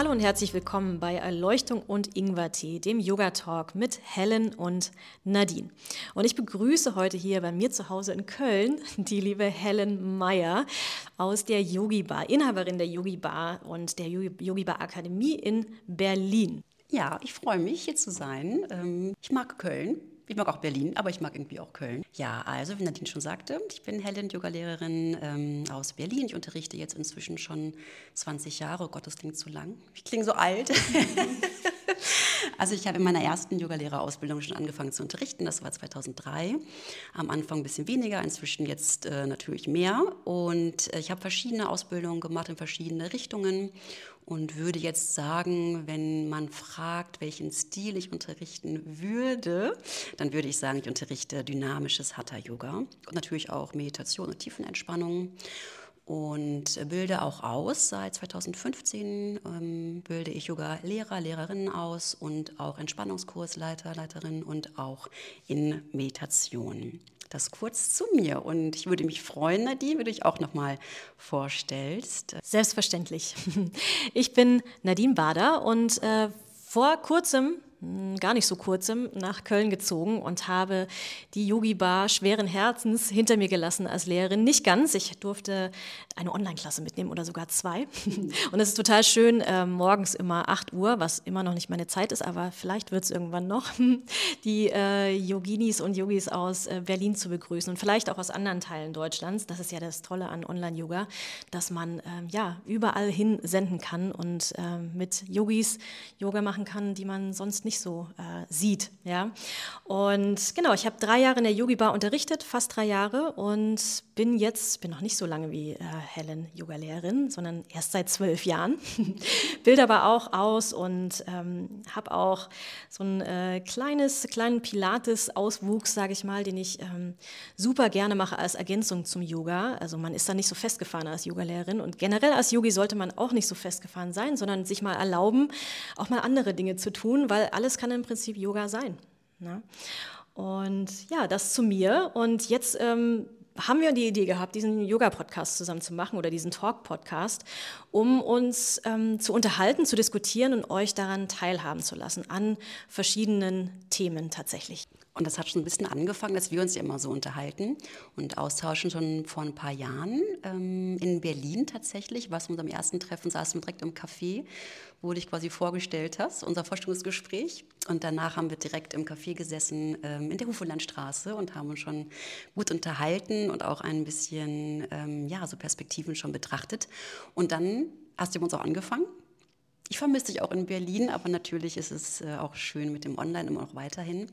Hallo und herzlich willkommen bei Erleuchtung und Ingwertee, dem Yoga Talk mit Helen und Nadine. Und ich begrüße heute hier bei mir zu Hause in Köln die liebe Helen Meyer aus der Yogi Bar, Inhaberin der Yogi Bar und der Yogi Bar Akademie in Berlin. Ja, ich freue mich, hier zu sein. Ähm, ich mag Köln. Ich mag auch Berlin, aber ich mag irgendwie auch Köln. Ja, also wie Nadine schon sagte, ich bin Helen, Yogalehrerin ähm, aus Berlin. Ich unterrichte jetzt inzwischen schon 20 Jahre. Oh Gott, das klingt zu lang. Ich klinge so alt. also ich habe in meiner ersten Yogalehrerausbildung schon angefangen zu unterrichten. Das war 2003. Am Anfang ein bisschen weniger, inzwischen jetzt äh, natürlich mehr. Und äh, ich habe verschiedene Ausbildungen gemacht in verschiedene Richtungen und würde jetzt sagen, wenn man fragt, welchen Stil ich unterrichten würde, dann würde ich sagen, ich unterrichte dynamisches Hatha-Yoga. Und natürlich auch Meditation und Tiefenentspannung. Und bilde auch aus. Seit 2015 ähm, bilde ich Yoga-Lehrer, Lehrerinnen aus und auch Entspannungskursleiter, Leiterinnen und auch in Meditation das kurz zu mir. Und ich würde mich freuen, Nadine, wenn du dich auch nochmal vorstellst. Selbstverständlich. Ich bin Nadine Bader und äh, vor kurzem hm, gar nicht so kurzem nach Köln gezogen und habe die Yogi Bar schweren Herzens hinter mir gelassen als Lehrerin. Nicht ganz, ich durfte eine Online-Klasse mitnehmen oder sogar zwei. Und es ist total schön, äh, morgens immer 8 Uhr, was immer noch nicht meine Zeit ist, aber vielleicht wird es irgendwann noch, die äh, Yoginis und Yogis aus äh, Berlin zu begrüßen und vielleicht auch aus anderen Teilen Deutschlands. Das ist ja das Tolle an Online-Yoga, dass man ähm, ja überall hin senden kann und ähm, mit Yogis Yoga machen kann, die man sonst nicht so äh, sieht. Ja? Und genau, ich habe drei Jahre in der Yogi Bar unterrichtet, fast drei Jahre und bin jetzt, bin noch nicht so lange wie äh, Helen Yoga-Lehrerin, sondern erst seit zwölf Jahren. Bilde aber auch aus und ähm, habe auch so ein äh, kleines, kleinen Pilates-Auswuchs, sage ich mal, den ich ähm, super gerne mache als Ergänzung zum Yoga. Also man ist da nicht so festgefahren als Yoga-Lehrerin und generell als Yogi sollte man auch nicht so festgefahren sein, sondern sich mal erlauben, auch mal andere Dinge zu tun, weil alles kann im Prinzip Yoga sein. Ne? Und ja, das zu mir. Und jetzt ähm, haben wir die Idee gehabt, diesen Yoga-Podcast zusammen zu machen oder diesen Talk-Podcast, um uns ähm, zu unterhalten, zu diskutieren und euch daran teilhaben zu lassen, an verschiedenen Themen tatsächlich. Und das hat schon ein bisschen angefangen, dass wir uns ja immer so unterhalten und austauschen schon vor ein paar Jahren. Ähm, in Berlin tatsächlich, was unserem ersten Treffen saßen wir direkt im Café, wo du dich quasi vorgestellt hast, unser Vorstellungsgespräch. Und danach haben wir direkt im Café gesessen ähm, in der Hufelandstraße und haben uns schon gut unterhalten und auch ein bisschen, ähm, ja, so Perspektiven schon betrachtet. Und dann hast du uns auch angefangen ich vermisse dich auch in Berlin, aber natürlich ist es äh, auch schön mit dem Online immer noch weiterhin.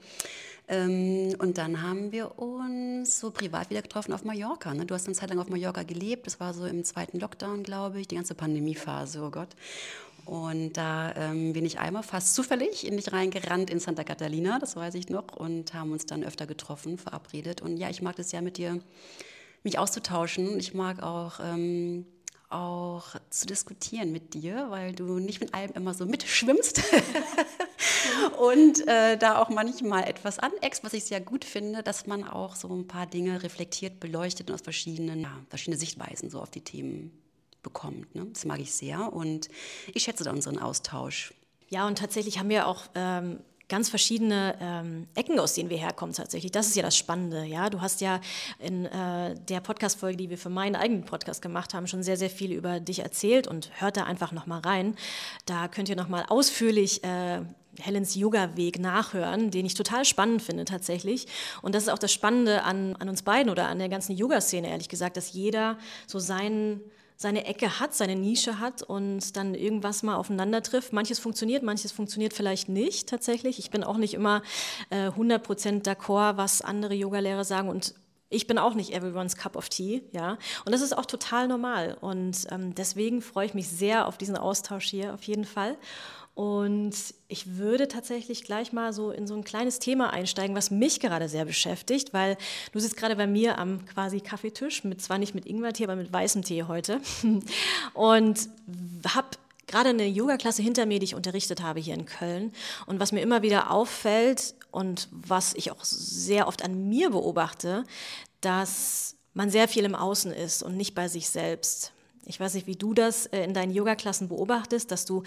Ähm, und dann haben wir uns so privat wieder getroffen auf Mallorca. Ne? Du hast eine Zeit lang auf Mallorca gelebt. Das war so im zweiten Lockdown, glaube ich, die ganze Pandemiephase, oh Gott. Und da ähm, bin ich einmal fast zufällig in dich reingerannt in Santa Catalina, das weiß ich noch, und haben uns dann öfter getroffen, verabredet. Und ja, ich mag das ja mit dir, mich auszutauschen. Ich mag auch ähm, auch zu diskutieren mit dir, weil du nicht mit allem immer so mitschwimmst und äh, da auch manchmal etwas aneckst, was ich sehr gut finde, dass man auch so ein paar Dinge reflektiert, beleuchtet und aus verschiedenen, ja, verschiedene Sichtweisen so auf die Themen bekommt. Ne? Das mag ich sehr und ich schätze da unseren Austausch. Ja, und tatsächlich haben wir auch ähm, ganz verschiedene ähm, Ecken, aus denen wir herkommen tatsächlich. Das ist ja das Spannende. Ja, du hast ja in äh, der Podcast-Folge, die wir für meinen eigenen Podcast gemacht haben, schon sehr, sehr viel über dich erzählt und hört da einfach noch mal rein. Da könnt ihr noch mal ausführlich äh, Helens Yoga-Weg nachhören, den ich total spannend finde tatsächlich. Und das ist auch das Spannende an, an uns beiden oder an der ganzen Yoga-Szene, ehrlich gesagt, dass jeder so seinen seine Ecke hat, seine Nische hat und dann irgendwas mal aufeinander trifft. Manches funktioniert, manches funktioniert vielleicht nicht tatsächlich. Ich bin auch nicht immer äh, 100% d'accord, was andere Yogalehrer sagen und ich bin auch nicht everyone's cup of tea, ja. Und das ist auch total normal. Und ähm, deswegen freue ich mich sehr auf diesen Austausch hier, auf jeden Fall. Und ich würde tatsächlich gleich mal so in so ein kleines Thema einsteigen, was mich gerade sehr beschäftigt, weil du sitzt gerade bei mir am quasi Kaffeetisch, mit zwar nicht mit Ingwertee, aber mit weißem Tee heute. Und habe gerade eine Yoga-Klasse hinter mir, die ich unterrichtet habe hier in Köln. Und was mir immer wieder auffällt und was ich auch sehr oft an mir beobachte, dass man sehr viel im Außen ist und nicht bei sich selbst. Ich weiß nicht, wie du das äh, in deinen Yoga-Klassen beobachtest, dass du,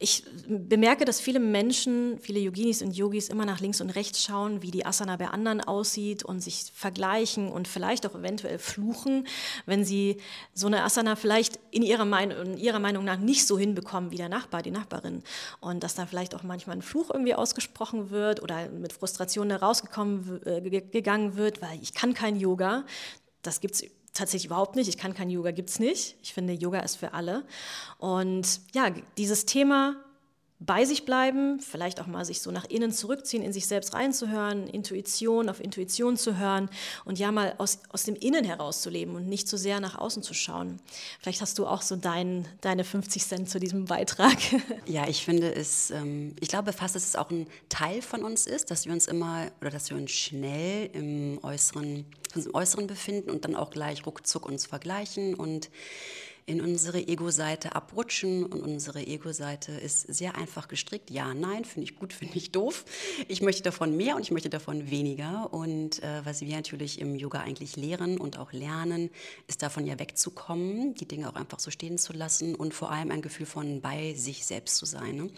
ich bemerke, dass viele Menschen, viele Yoginis und Yogis immer nach links und rechts schauen, wie die Asana bei anderen aussieht und sich vergleichen und vielleicht auch eventuell fluchen, wenn sie so eine Asana vielleicht in ihrer, Meinung, in ihrer Meinung nach nicht so hinbekommen wie der Nachbar, die Nachbarin. Und dass da vielleicht auch manchmal ein Fluch irgendwie ausgesprochen wird oder mit Frustration herausgekommen äh, gegangen wird, weil ich kann kein Yoga. Das gibt es tatsächlich überhaupt nicht. Ich kann kein Yoga, gibt es nicht. Ich finde, Yoga ist für alle. Und ja, dieses Thema bei sich bleiben, vielleicht auch mal sich so nach innen zurückziehen, in sich selbst reinzuhören, Intuition auf Intuition zu hören und ja mal aus, aus dem Innen herauszuleben und nicht zu sehr nach außen zu schauen. Vielleicht hast du auch so dein, deine 50 Cent zu diesem Beitrag. Ja, ich finde es, ähm, ich glaube fast, dass es auch ein Teil von uns ist, dass wir uns immer oder dass wir uns schnell im Äußeren, im Äußeren befinden und dann auch gleich ruckzuck uns vergleichen und in unsere Ego-Seite abrutschen und unsere Ego-Seite ist sehr einfach gestrickt. Ja, nein, finde ich gut, finde ich doof. Ich möchte davon mehr und ich möchte davon weniger. Und äh, was wir natürlich im Yoga eigentlich lehren und auch lernen, ist davon ja wegzukommen, die Dinge auch einfach so stehen zu lassen und vor allem ein Gefühl von bei sich selbst zu sein. Ne?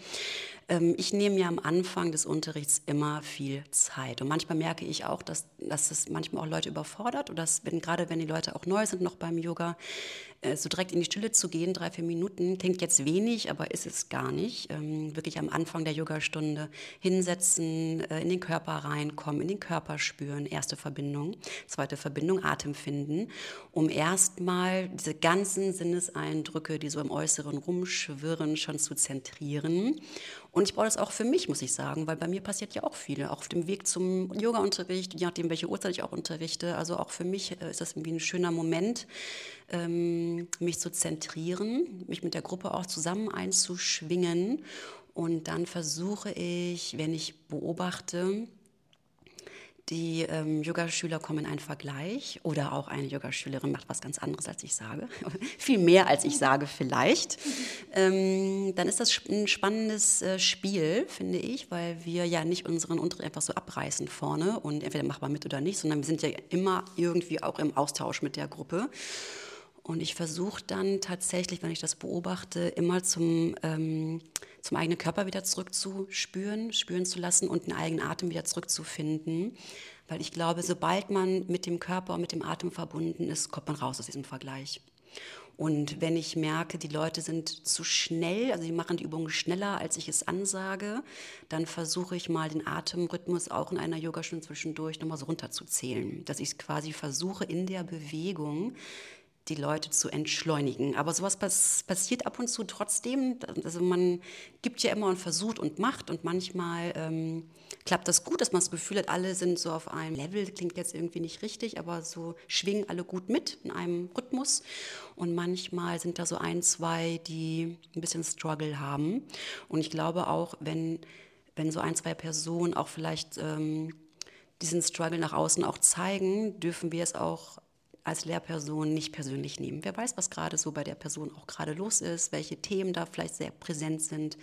Ähm, ich nehme mir am Anfang des Unterrichts immer viel Zeit. Und manchmal merke ich auch, dass, dass es manchmal auch Leute überfordert oder dass, wenn, gerade wenn die Leute auch neu sind noch beim Yoga, so direkt in die Stille zu gehen, drei, vier Minuten, klingt jetzt wenig, aber ist es gar nicht. Ähm, wirklich am Anfang der Yogastunde hinsetzen, äh, in den Körper reinkommen, in den Körper spüren, erste Verbindung, zweite Verbindung, Atem finden, um erstmal diese ganzen Sinneseindrücke, die so im Äußeren rumschwirren, schon zu zentrieren und ich brauche das auch für mich, muss ich sagen, weil bei mir passiert ja auch viel. Auch auf dem Weg zum Yoga-Unterricht, je nachdem, welche Uhrzeit ich auch unterrichte. Also auch für mich äh, ist das irgendwie ein schöner Moment, ähm, mich zu zentrieren, mich mit der Gruppe auch zusammen einzuschwingen. Und dann versuche ich, wenn ich beobachte, die ähm, Yogaschüler kommen in einen Vergleich oder auch eine Yogaschülerin macht was ganz anderes, als ich sage. Viel mehr, als ich sage, vielleicht. Ähm, dann ist das ein spannendes äh, Spiel, finde ich, weil wir ja nicht unseren Unterricht einfach so abreißen vorne und entweder machen wir mit oder nicht, sondern wir sind ja immer irgendwie auch im Austausch mit der Gruppe. Und ich versuche dann tatsächlich, wenn ich das beobachte, immer zum, ähm, zum eigenen Körper wieder zurückzuspüren, spüren zu lassen und einen eigenen Atem wieder zurückzufinden. Weil ich glaube, sobald man mit dem Körper und mit dem Atem verbunden ist, kommt man raus aus diesem Vergleich. Und wenn ich merke, die Leute sind zu schnell, also die machen die Übungen schneller, als ich es ansage, dann versuche ich mal den Atemrhythmus auch in einer Yogastunde zwischendurch nochmal so runterzuzählen. Dass ich quasi versuche, in der Bewegung die Leute zu entschleunigen. Aber sowas pass passiert ab und zu trotzdem. Also man gibt ja immer und versucht und macht und manchmal ähm, klappt das gut, dass man das Gefühl hat, alle sind so auf einem Level, klingt jetzt irgendwie nicht richtig, aber so schwingen alle gut mit in einem Rhythmus. Und manchmal sind da so ein, zwei, die ein bisschen Struggle haben. Und ich glaube auch, wenn, wenn so ein, zwei Personen auch vielleicht ähm, diesen Struggle nach außen auch zeigen, dürfen wir es auch als Lehrperson nicht persönlich nehmen. Wer weiß, was gerade so bei der Person auch gerade los ist, welche Themen da vielleicht sehr präsent sind,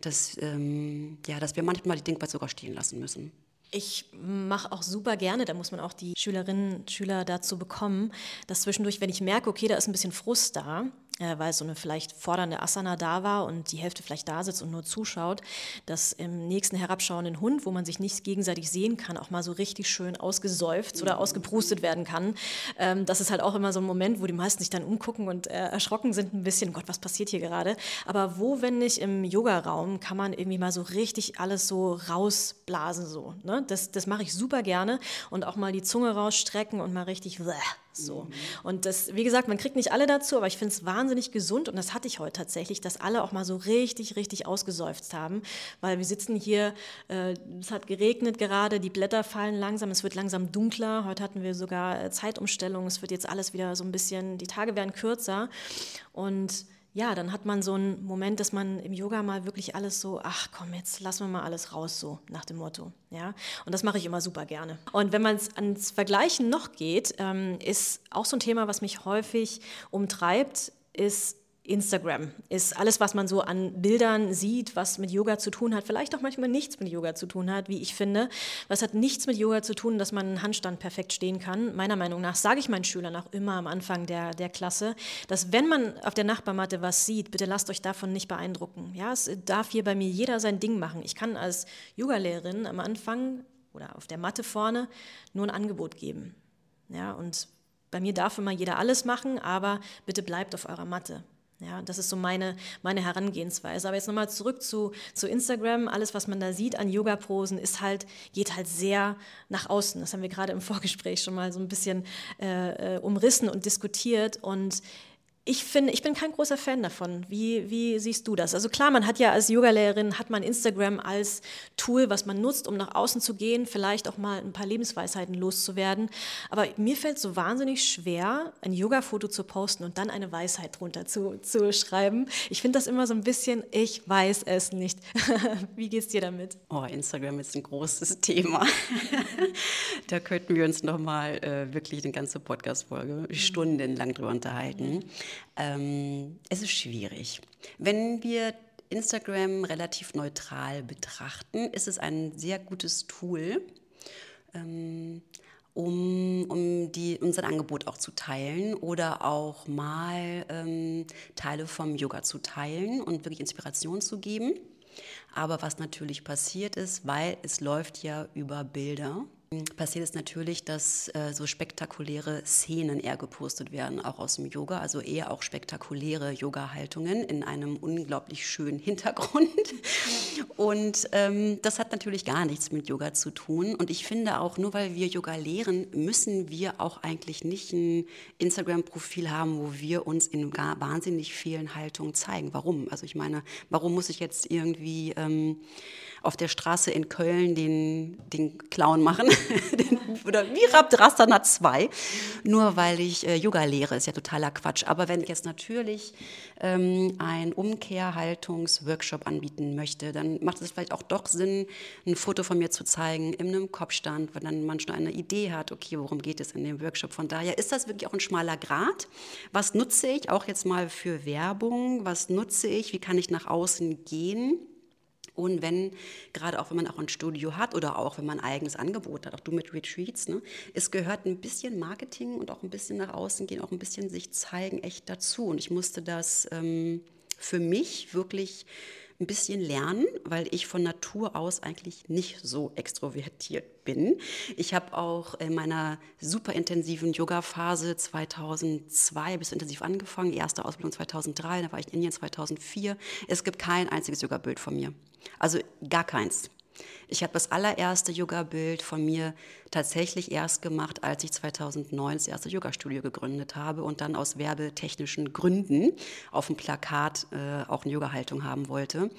dass, ähm, ja, dass wir manchmal die Dinge sogar stehen lassen müssen. Ich mache auch super gerne, da muss man auch die Schülerinnen und Schüler dazu bekommen, dass zwischendurch, wenn ich merke, okay, da ist ein bisschen Frust da, weil so eine vielleicht fordernde Asana da war und die Hälfte vielleicht da sitzt und nur zuschaut, dass im nächsten herabschauenden Hund, wo man sich nicht gegenseitig sehen kann, auch mal so richtig schön ausgesäuft oder ausgeprustet werden kann. Ähm, das ist halt auch immer so ein Moment, wo die meisten sich dann umgucken und äh, erschrocken sind ein bisschen, Gott, was passiert hier gerade? Aber wo, wenn nicht im Yogaraum, kann man irgendwie mal so richtig alles so rausblasen so. Ne? Das, das mache ich super gerne und auch mal die Zunge rausstrecken und mal richtig So. Mhm. Und das, wie gesagt, man kriegt nicht alle dazu, aber ich finde es wahnsinnig gesund und das hatte ich heute tatsächlich, dass alle auch mal so richtig, richtig ausgesäuft haben, weil wir sitzen hier, äh, es hat geregnet gerade, die Blätter fallen langsam, es wird langsam dunkler. Heute hatten wir sogar äh, Zeitumstellung, es wird jetzt alles wieder so ein bisschen, die Tage werden kürzer und ja, dann hat man so einen Moment, dass man im Yoga mal wirklich alles so, ach komm, jetzt lassen wir mal alles raus, so nach dem Motto. Ja, und das mache ich immer super gerne. Und wenn man es ans Vergleichen noch geht, ähm, ist auch so ein Thema, was mich häufig umtreibt, ist Instagram ist alles, was man so an Bildern sieht, was mit Yoga zu tun hat, vielleicht auch manchmal nichts mit Yoga zu tun hat, wie ich finde. Was hat nichts mit Yoga zu tun, dass man einen Handstand perfekt stehen kann. Meiner Meinung nach sage ich meinen Schülern auch immer am Anfang der, der Klasse, dass wenn man auf der Nachbarmatte was sieht, bitte lasst euch davon nicht beeindrucken. Ja, es darf hier bei mir jeder sein Ding machen. Ich kann als Yogalehrerin am Anfang oder auf der Matte vorne nur ein Angebot geben. Ja, und bei mir darf immer jeder alles machen, aber bitte bleibt auf eurer Matte. Ja, das ist so meine, meine Herangehensweise. Aber jetzt nochmal zurück zu, zu Instagram. Alles, was man da sieht an Yoga-Posen, ist halt, geht halt sehr nach außen. Das haben wir gerade im Vorgespräch schon mal so ein bisschen äh, äh umrissen und diskutiert. Und ich finde, ich bin kein großer Fan davon. Wie, wie siehst du das? Also klar, man hat ja als Yogalehrerin hat man Instagram als Tool, was man nutzt, um nach außen zu gehen, vielleicht auch mal ein paar Lebensweisheiten loszuwerden. Aber mir fällt so wahnsinnig schwer, ein Yoga-Foto zu posten und dann eine Weisheit drunter zu, zu schreiben. Ich finde das immer so ein bisschen, ich weiß es nicht. wie geht's dir damit? Oh, Instagram ist ein großes Thema. da könnten wir uns noch mal äh, wirklich eine ganze Podcast-Folge stundenlang drüber unterhalten. Ähm, es ist schwierig. Wenn wir Instagram relativ neutral betrachten, ist es ein sehr gutes Tool, ähm, um, um die, unser Angebot auch zu teilen oder auch mal ähm, Teile vom Yoga zu teilen und wirklich Inspiration zu geben. Aber was natürlich passiert ist, weil es läuft ja über Bilder, passiert es natürlich, dass äh, so spektakuläre Szenen eher gepostet werden, auch aus dem Yoga, also eher auch spektakuläre Yoga-Haltungen in einem unglaublich schönen Hintergrund. Und ähm, das hat natürlich gar nichts mit Yoga zu tun. Und ich finde auch, nur weil wir Yoga lehren, müssen wir auch eigentlich nicht ein Instagram-Profil haben, wo wir uns in wahnsinnig vielen Haltungen zeigen. Warum? Also ich meine, warum muss ich jetzt irgendwie ähm, auf der Straße in Köln den, den Clown machen? oder wie Rabdrastana 2, nur weil ich äh, Yoga lehre, ist ja totaler Quatsch. Aber wenn ich jetzt natürlich ähm, einen Umkehrhaltungsworkshop anbieten möchte, dann macht es vielleicht auch doch Sinn, ein Foto von mir zu zeigen in einem Kopfstand, weil dann man schon eine Idee hat, okay, worum geht es in dem Workshop. Von daher ist das wirklich auch ein schmaler Grad. Was nutze ich auch jetzt mal für Werbung? Was nutze ich? Wie kann ich nach außen gehen? Und wenn, gerade auch wenn man auch ein Studio hat oder auch wenn man ein eigenes Angebot hat, auch du mit Retreats, ne, es gehört ein bisschen Marketing und auch ein bisschen nach außen gehen, auch ein bisschen sich zeigen echt dazu. Und ich musste das ähm, für mich wirklich ein bisschen lernen, weil ich von Natur aus eigentlich nicht so extrovertiert bin. Ich habe auch in meiner super intensiven Yoga-Phase 2002 bis intensiv angefangen, erste Ausbildung 2003, da war ich in Indien 2004. Es gibt kein einziges Yoga-Bild von mir. Also gar keins. Ich habe das allererste Yoga-Bild von mir tatsächlich erst gemacht, als ich 2009 das erste Yoga-Studio gegründet habe und dann aus werbetechnischen Gründen auf dem Plakat äh, auch eine Yoga-Haltung haben wollte.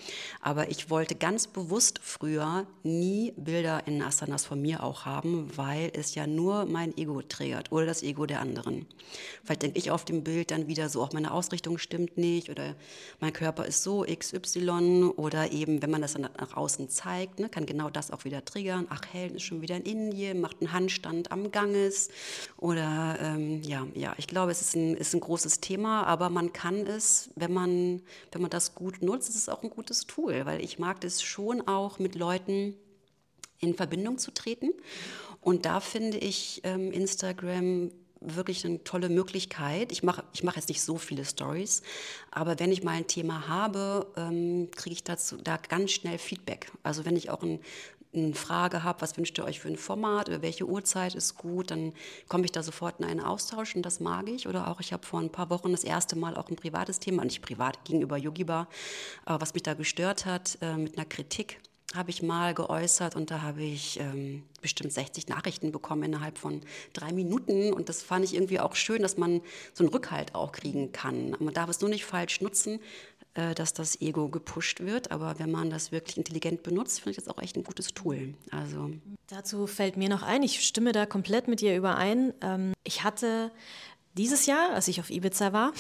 Aber ich wollte ganz bewusst früher nie Bilder in Asanas von mir auch haben, weil es ja nur mein Ego triggert oder das Ego der anderen. Vielleicht denke ich auf dem Bild dann wieder so, auch meine Ausrichtung stimmt nicht oder mein Körper ist so XY oder eben, wenn man das dann nach außen zeigt, ne, kann genau das auch wieder triggern. Ach, Helen ist schon wieder in Indien, macht einen Handstand am Ganges. Oder ähm, ja, ja, ich glaube, es ist ein, ist ein großes Thema, aber man kann es, wenn man, wenn man das gut nutzt, ist es auch ein gutes Tool, weil ich mag es schon auch mit Leuten in Verbindung zu treten. Und da finde ich ähm, Instagram wirklich eine tolle Möglichkeit. Ich mache ich mach jetzt nicht so viele Stories, aber wenn ich mal ein Thema habe, ähm, kriege ich dazu da ganz schnell Feedback. Also wenn ich auch ein, eine Frage habe, was wünscht ihr euch für ein Format oder welche Uhrzeit ist gut, dann komme ich da sofort in einen Austausch und das mag ich. Oder auch, ich habe vor ein paar Wochen das erste Mal auch ein privates Thema, nicht privat gegenüber Yogibar, was mich da gestört hat, äh, mit einer Kritik habe ich mal geäußert und da habe ich ähm, bestimmt 60 Nachrichten bekommen innerhalb von drei Minuten. Und das fand ich irgendwie auch schön, dass man so einen Rückhalt auch kriegen kann. Man darf es nur nicht falsch nutzen, äh, dass das Ego gepusht wird. Aber wenn man das wirklich intelligent benutzt, finde ich das auch echt ein gutes Tool. Also Dazu fällt mir noch ein, ich stimme da komplett mit dir überein. Ähm, ich hatte dieses Jahr, als ich auf Ibiza war,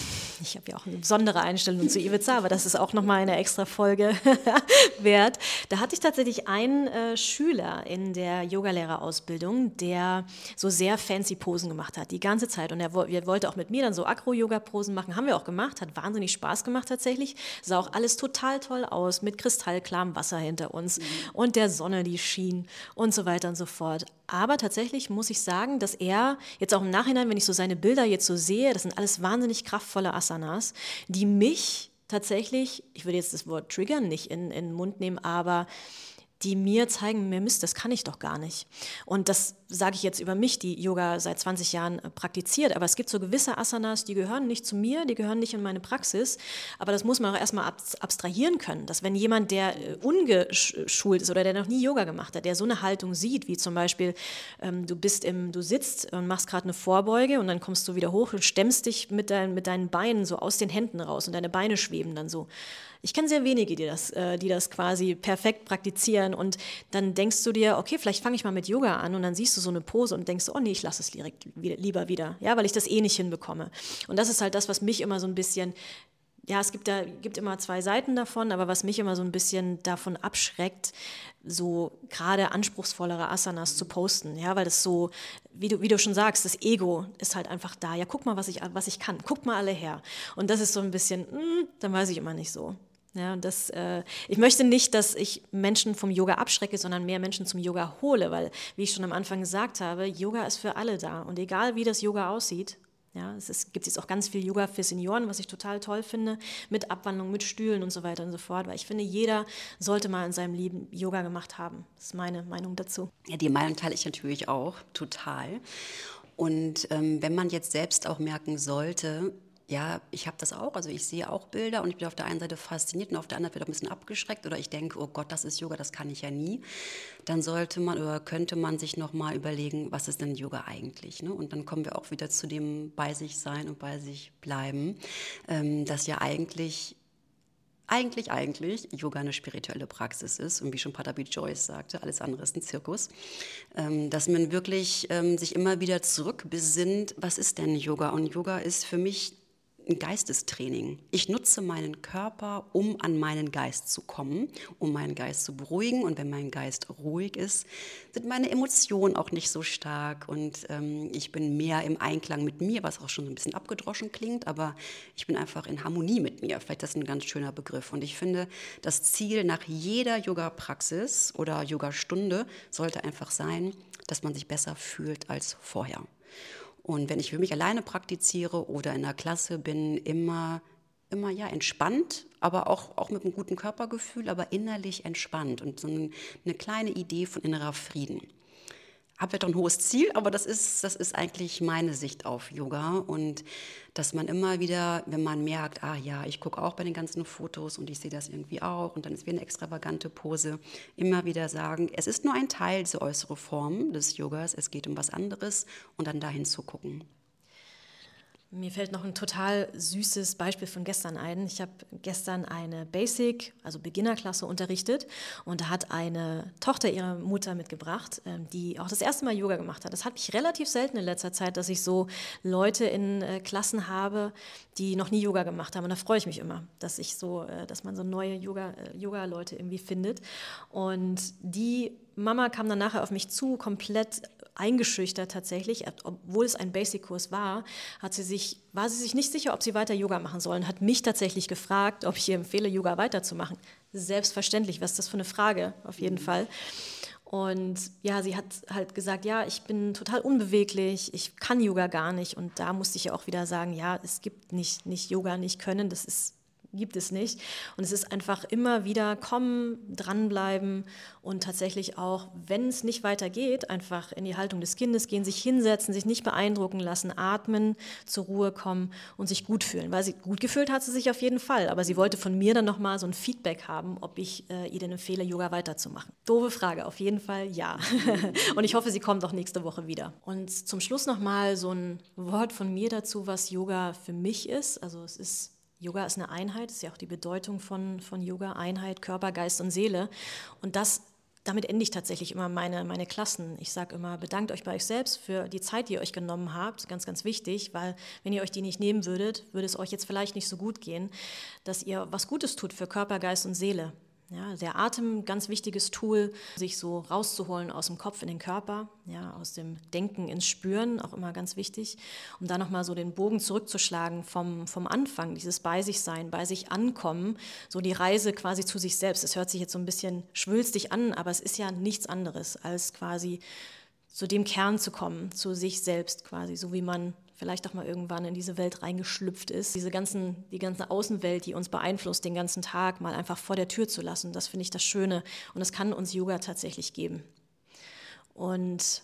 ich habe ja auch eine besondere Einstellung zu Ibiza, aber das ist auch nochmal eine extra Folge wert, da hatte ich tatsächlich einen äh, Schüler in der Yogalehrerausbildung, der so sehr fancy Posen gemacht hat, die ganze Zeit. Und er, er wollte auch mit mir dann so Acro-Yoga-Posen machen, haben wir auch gemacht, hat wahnsinnig Spaß gemacht tatsächlich, sah auch alles total toll aus, mit kristallklarem Wasser hinter uns mhm. und der Sonne, die schien und so weiter und so fort. Aber tatsächlich muss ich sagen, dass er jetzt auch im Nachhinein, wenn ich so seine Bilder jetzt so sehe, das sind alles wahnsinnig kraftvolle Asanas, die mich tatsächlich, ich würde jetzt das Wort triggern nicht in, in den Mund nehmen, aber die mir zeigen, mir Mist, das kann ich doch gar nicht. Und das sage ich jetzt über mich, die Yoga seit 20 Jahren äh, praktiziert. Aber es gibt so gewisse Asanas, die gehören nicht zu mir, die gehören nicht in meine Praxis. Aber das muss man auch erstmal abstrahieren können, dass wenn jemand, der äh, ungeschult ist oder der noch nie Yoga gemacht hat, der so eine Haltung sieht, wie zum Beispiel, ähm, du bist im, du sitzt und machst gerade eine Vorbeuge und dann kommst du wieder hoch und stemmst dich mit, dein, mit deinen Beinen so aus den Händen raus und deine Beine schweben dann so. Ich kenne sehr wenige, die das, äh, die das quasi perfekt praktizieren und dann denkst du dir, okay, vielleicht fange ich mal mit Yoga an und dann siehst du so eine Pose und denkst, oh nee, ich lasse es lieber wieder, ja, weil ich das eh nicht hinbekomme. Und das ist halt das, was mich immer so ein bisschen ja, es gibt da gibt immer zwei Seiten davon, aber was mich immer so ein bisschen davon abschreckt, so gerade anspruchsvollere Asanas zu posten, ja, weil das so, wie du, wie du schon sagst, das Ego ist halt einfach da. Ja, guck mal, was ich, was ich kann. Guck mal alle her. Und das ist so ein bisschen, mh, hm, dann weiß ich immer nicht so. Ja, das, äh, ich möchte nicht, dass ich Menschen vom Yoga abschrecke, sondern mehr Menschen zum Yoga hole, weil, wie ich schon am Anfang gesagt habe, Yoga ist für alle da. Und egal, wie das Yoga aussieht, ja, es ist, gibt jetzt auch ganz viel Yoga für Senioren, was ich total toll finde, mit Abwandlung, mit Stühlen und so weiter und so fort, weil ich finde, jeder sollte mal in seinem Leben Yoga gemacht haben. Das ist meine Meinung dazu. Ja, die Meinung teile ich natürlich auch, total. Und ähm, wenn man jetzt selbst auch merken sollte, ja, ich habe das auch. Also ich sehe auch Bilder und ich bin auf der einen Seite fasziniert und auf der anderen Seite ein bisschen abgeschreckt oder ich denke, oh Gott, das ist Yoga, das kann ich ja nie. Dann sollte man oder könnte man sich nochmal überlegen, was ist denn Yoga eigentlich? Ne? Und dann kommen wir auch wieder zu dem bei sich sein und bei sich bleiben, ähm, das ja eigentlich eigentlich, eigentlich Yoga eine spirituelle Praxis ist und wie schon Patabi Joyce sagte, alles andere ist ein Zirkus, ähm, dass man wirklich ähm, sich immer wieder zurückbesinnt, was ist denn Yoga? Und Yoga ist für mich ein Geistestraining. Ich nutze meinen Körper, um an meinen Geist zu kommen, um meinen Geist zu beruhigen. Und wenn mein Geist ruhig ist, sind meine Emotionen auch nicht so stark und ähm, ich bin mehr im Einklang mit mir, was auch schon ein bisschen abgedroschen klingt, aber ich bin einfach in Harmonie mit mir. Vielleicht ist das ein ganz schöner Begriff. Und ich finde, das Ziel nach jeder Yoga-Praxis oder Yoga-Stunde sollte einfach sein, dass man sich besser fühlt als vorher. Und wenn ich für mich alleine praktiziere oder in der Klasse bin, immer, immer ja entspannt, aber auch, auch mit einem guten Körpergefühl, aber innerlich entspannt und so eine kleine Idee von innerer Frieden habe ja doch ein hohes Ziel, aber das ist, das ist eigentlich meine Sicht auf Yoga und dass man immer wieder, wenn man merkt, ah ja, ich gucke auch bei den ganzen Fotos und ich sehe das irgendwie auch und dann ist wie eine extravagante Pose, immer wieder sagen, es ist nur ein Teil dieser äußere Form des Yogas, es geht um was anderes und dann dahin zu gucken. Mir fällt noch ein total süßes Beispiel von gestern ein. Ich habe gestern eine Basic, also Beginnerklasse unterrichtet und da hat eine Tochter ihre Mutter mitgebracht, ähm, die auch das erste Mal Yoga gemacht hat. Das hat mich relativ selten in letzter Zeit, dass ich so Leute in äh, Klassen habe, die noch nie Yoga gemacht haben. Und da freue ich mich immer, dass ich so, äh, dass man so neue Yoga, äh, Yoga-Leute irgendwie findet. Und die Mama kam dann nachher auf mich zu, komplett eingeschüchtert tatsächlich, obwohl es ein Basic-Kurs war, hat sie sich, war sie sich nicht sicher, ob sie weiter Yoga machen soll und hat mich tatsächlich gefragt, ob ich ihr empfehle, Yoga weiterzumachen. Selbstverständlich, was ist das für eine Frage, auf jeden mhm. Fall. Und ja, sie hat halt gesagt, ja, ich bin total unbeweglich, ich kann Yoga gar nicht. Und da musste ich ja auch wieder sagen, ja, es gibt nicht, nicht Yoga nicht können, das ist gibt es nicht. Und es ist einfach immer wieder kommen, dranbleiben und tatsächlich auch, wenn es nicht weitergeht, einfach in die Haltung des Kindes gehen, sich hinsetzen, sich nicht beeindrucken lassen, atmen, zur Ruhe kommen und sich gut fühlen. Weil sie gut gefühlt hat sie sich auf jeden Fall, aber sie wollte von mir dann nochmal so ein Feedback haben, ob ich äh, ihr denn empfehle, Yoga weiterzumachen. Doofe Frage, auf jeden Fall ja. und ich hoffe, sie kommt auch nächste Woche wieder. Und zum Schluss nochmal so ein Wort von mir dazu, was Yoga für mich ist. Also es ist Yoga ist eine Einheit, ist ja auch die Bedeutung von, von Yoga, Einheit, Körper, Geist und Seele. Und das, damit ende ich tatsächlich immer meine, meine Klassen. Ich sage immer, bedankt euch bei euch selbst für die Zeit, die ihr euch genommen habt. Ganz, ganz wichtig, weil wenn ihr euch die nicht nehmen würdet, würde es euch jetzt vielleicht nicht so gut gehen, dass ihr was Gutes tut für Körper, Geist und Seele. Ja, der Atem, ganz wichtiges Tool, sich so rauszuholen aus dem Kopf in den Körper, ja, aus dem Denken ins Spüren, auch immer ganz wichtig, um da nochmal so den Bogen zurückzuschlagen vom, vom Anfang, dieses bei sich sein, bei sich ankommen, so die Reise quasi zu sich selbst. Es hört sich jetzt so ein bisschen schwülstig an, aber es ist ja nichts anderes, als quasi zu dem Kern zu kommen, zu sich selbst quasi, so wie man vielleicht auch mal irgendwann in diese Welt reingeschlüpft ist, diese ganzen, die ganze Außenwelt, die uns beeinflusst, den ganzen Tag mal einfach vor der Tür zu lassen. Das finde ich das Schöne und das kann uns Yoga tatsächlich geben. Und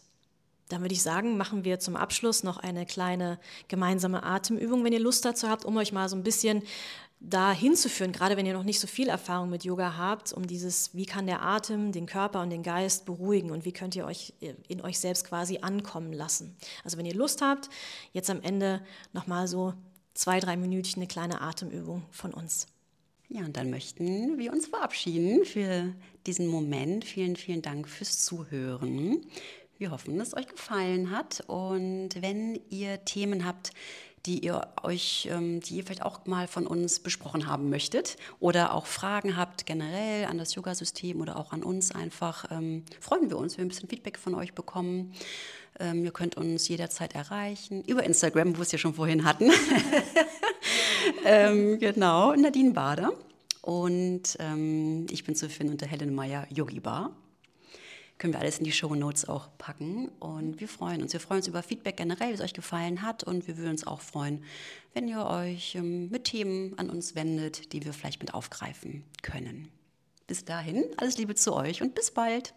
dann würde ich sagen, machen wir zum Abschluss noch eine kleine gemeinsame Atemübung, wenn ihr Lust dazu habt, um euch mal so ein bisschen da hinzuführen, gerade wenn ihr noch nicht so viel Erfahrung mit Yoga habt, um dieses, wie kann der Atem den Körper und den Geist beruhigen und wie könnt ihr euch in euch selbst quasi ankommen lassen. Also wenn ihr Lust habt, jetzt am Ende nochmal so zwei, drei Minütchen eine kleine Atemübung von uns. Ja, und dann möchten wir uns verabschieden für diesen Moment. Vielen, vielen Dank fürs Zuhören. Wir hoffen, dass es euch gefallen hat. Und wenn ihr Themen habt, die ihr euch, ähm, die ihr vielleicht auch mal von uns besprochen haben möchtet oder auch Fragen habt generell an das Yoga-System oder auch an uns einfach, ähm, freuen wir uns, wenn wir ein bisschen Feedback von euch bekommen. Ähm, ihr könnt uns jederzeit erreichen über Instagram, wo wir es ja schon vorhin hatten. ähm, genau, Nadine Bader. Und ähm, ich bin zu finden unter Helen Meyer Yogi Bar können wir alles in die Show Notes auch packen. Und wir freuen uns. Wir freuen uns über Feedback generell, wie es euch gefallen hat. Und wir würden uns auch freuen, wenn ihr euch ähm, mit Themen an uns wendet, die wir vielleicht mit aufgreifen können. Bis dahin, alles Liebe zu euch und bis bald.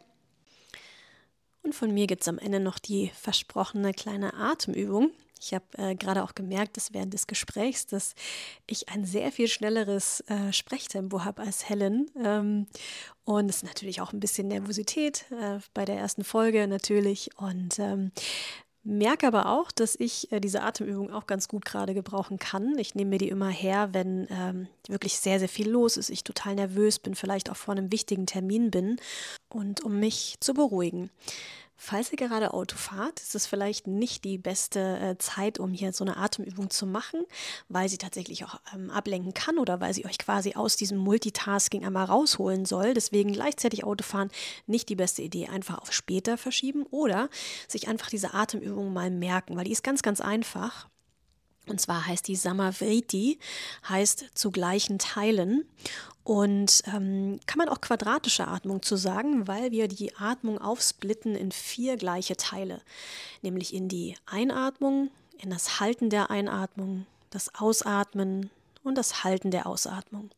Und von mir gibt es am Ende noch die versprochene kleine Atemübung. Ich habe äh, gerade auch gemerkt, dass während des Gesprächs, dass ich ein sehr viel schnelleres äh, Sprechtempo habe als Helen. Ähm, und es ist natürlich auch ein bisschen Nervosität äh, bei der ersten Folge natürlich. Und ähm, merke aber auch, dass ich äh, diese Atemübung auch ganz gut gerade gebrauchen kann. Ich nehme mir die immer her, wenn ähm, wirklich sehr, sehr viel los ist, ich total nervös bin, vielleicht auch vor einem wichtigen Termin bin und um mich zu beruhigen. Falls ihr gerade Auto fahrt, ist es vielleicht nicht die beste äh, Zeit, um hier so eine Atemübung zu machen, weil sie tatsächlich auch ähm, ablenken kann oder weil sie euch quasi aus diesem Multitasking einmal rausholen soll. Deswegen gleichzeitig Autofahren nicht die beste Idee. Einfach auf später verschieben oder sich einfach diese Atemübung mal merken, weil die ist ganz, ganz einfach. Und zwar heißt die Samavriti, heißt zu gleichen Teilen. Und ähm, kann man auch quadratische Atmung zu sagen, weil wir die Atmung aufsplitten in vier gleiche Teile. Nämlich in die Einatmung, in das Halten der Einatmung, das Ausatmen und das Halten der Ausatmung.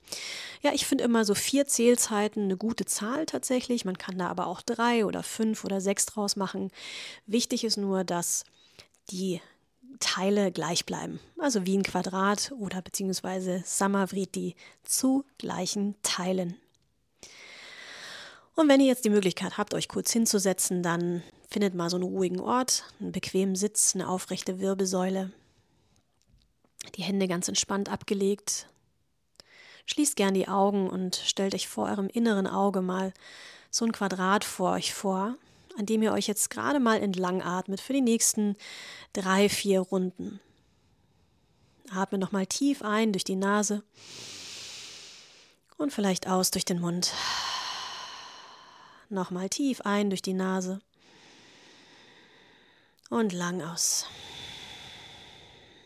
Ja, ich finde immer so vier Zählzeiten eine gute Zahl tatsächlich. Man kann da aber auch drei oder fünf oder sechs draus machen. Wichtig ist nur, dass die Teile gleich bleiben. Also wie ein Quadrat oder beziehungsweise Samavriti zu gleichen Teilen. Und wenn ihr jetzt die Möglichkeit habt, euch kurz hinzusetzen, dann findet mal so einen ruhigen Ort, einen bequemen Sitz, eine aufrechte Wirbelsäule. Die Hände ganz entspannt abgelegt. Schließt gern die Augen und stellt euch vor eurem inneren Auge mal so ein Quadrat vor euch vor, an dem ihr euch jetzt gerade mal entlang atmet für die nächsten drei, vier Runden. Atme nochmal tief ein durch die Nase und vielleicht aus durch den Mund. Nochmal tief ein durch die Nase und lang aus.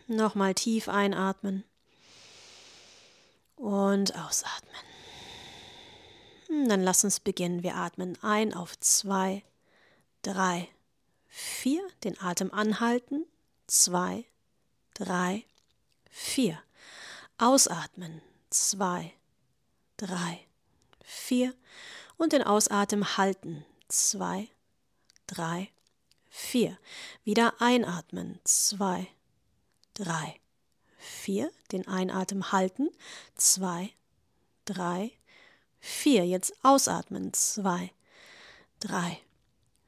Nochmal tief einatmen und ausatmen. Dann lass uns beginnen. Wir atmen ein auf zwei, drei, vier. Den Atem anhalten. Zwei, drei, vier. Ausatmen. zwei, drei, vier und den Ausatmen halten. Zwei, drei, vier. Wieder einatmen. Zwei, drei, vier. Den Einatmen halten. Zwei, drei, vier. Jetzt ausatmen. Zwei, drei,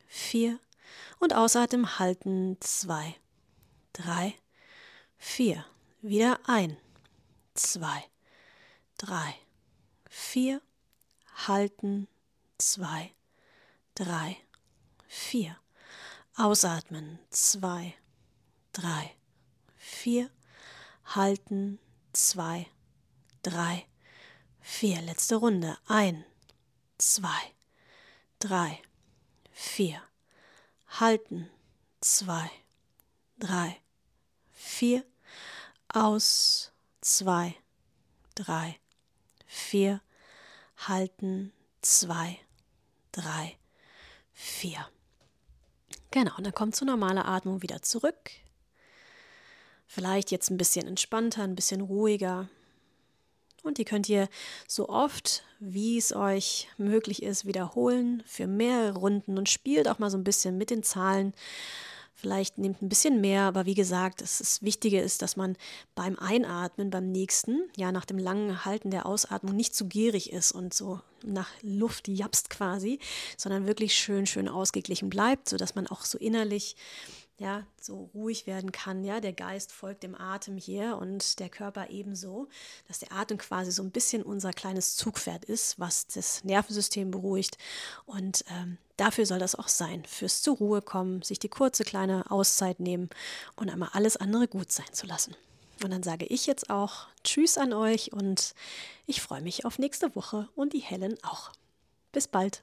vier. Und ausatmen halten. Zwei, drei, vier. Wieder ein. Zwei, drei, vier. Halten. Zwei, drei, vier. Ausatmen. Zwei, drei, vier. Halten. Zwei, drei, vier. Letzte Runde. Ein, zwei, drei, vier. Halten. Zwei, drei, vier. Aus. Zwei, drei, vier. Halten. Zwei, drei, vier. Genau, und dann kommt zur normalen Atmung wieder zurück. Vielleicht jetzt ein bisschen entspannter, ein bisschen ruhiger. Und die könnt ihr so oft, wie es euch möglich ist, wiederholen für mehrere Runden und spielt auch mal so ein bisschen mit den Zahlen. Vielleicht nehmt ein bisschen mehr, aber wie gesagt, das, Wichtige ist, dass man beim Einatmen, beim nächsten, ja, nach dem langen Halten der Ausatmung nicht zu gierig ist und so nach Luft japst quasi, sondern wirklich schön, schön ausgeglichen bleibt, sodass man auch so innerlich ja, so ruhig werden kann. Ja, der Geist folgt dem Atem hier und der Körper ebenso, dass der Atem quasi so ein bisschen unser kleines Zugpferd ist, was das Nervensystem beruhigt. Und ähm, dafür soll das auch sein, fürs zur Ruhe kommen, sich die kurze kleine Auszeit nehmen und einmal alles andere gut sein zu lassen. Und dann sage ich jetzt auch Tschüss an euch und ich freue mich auf nächste Woche und die Helen auch. Bis bald.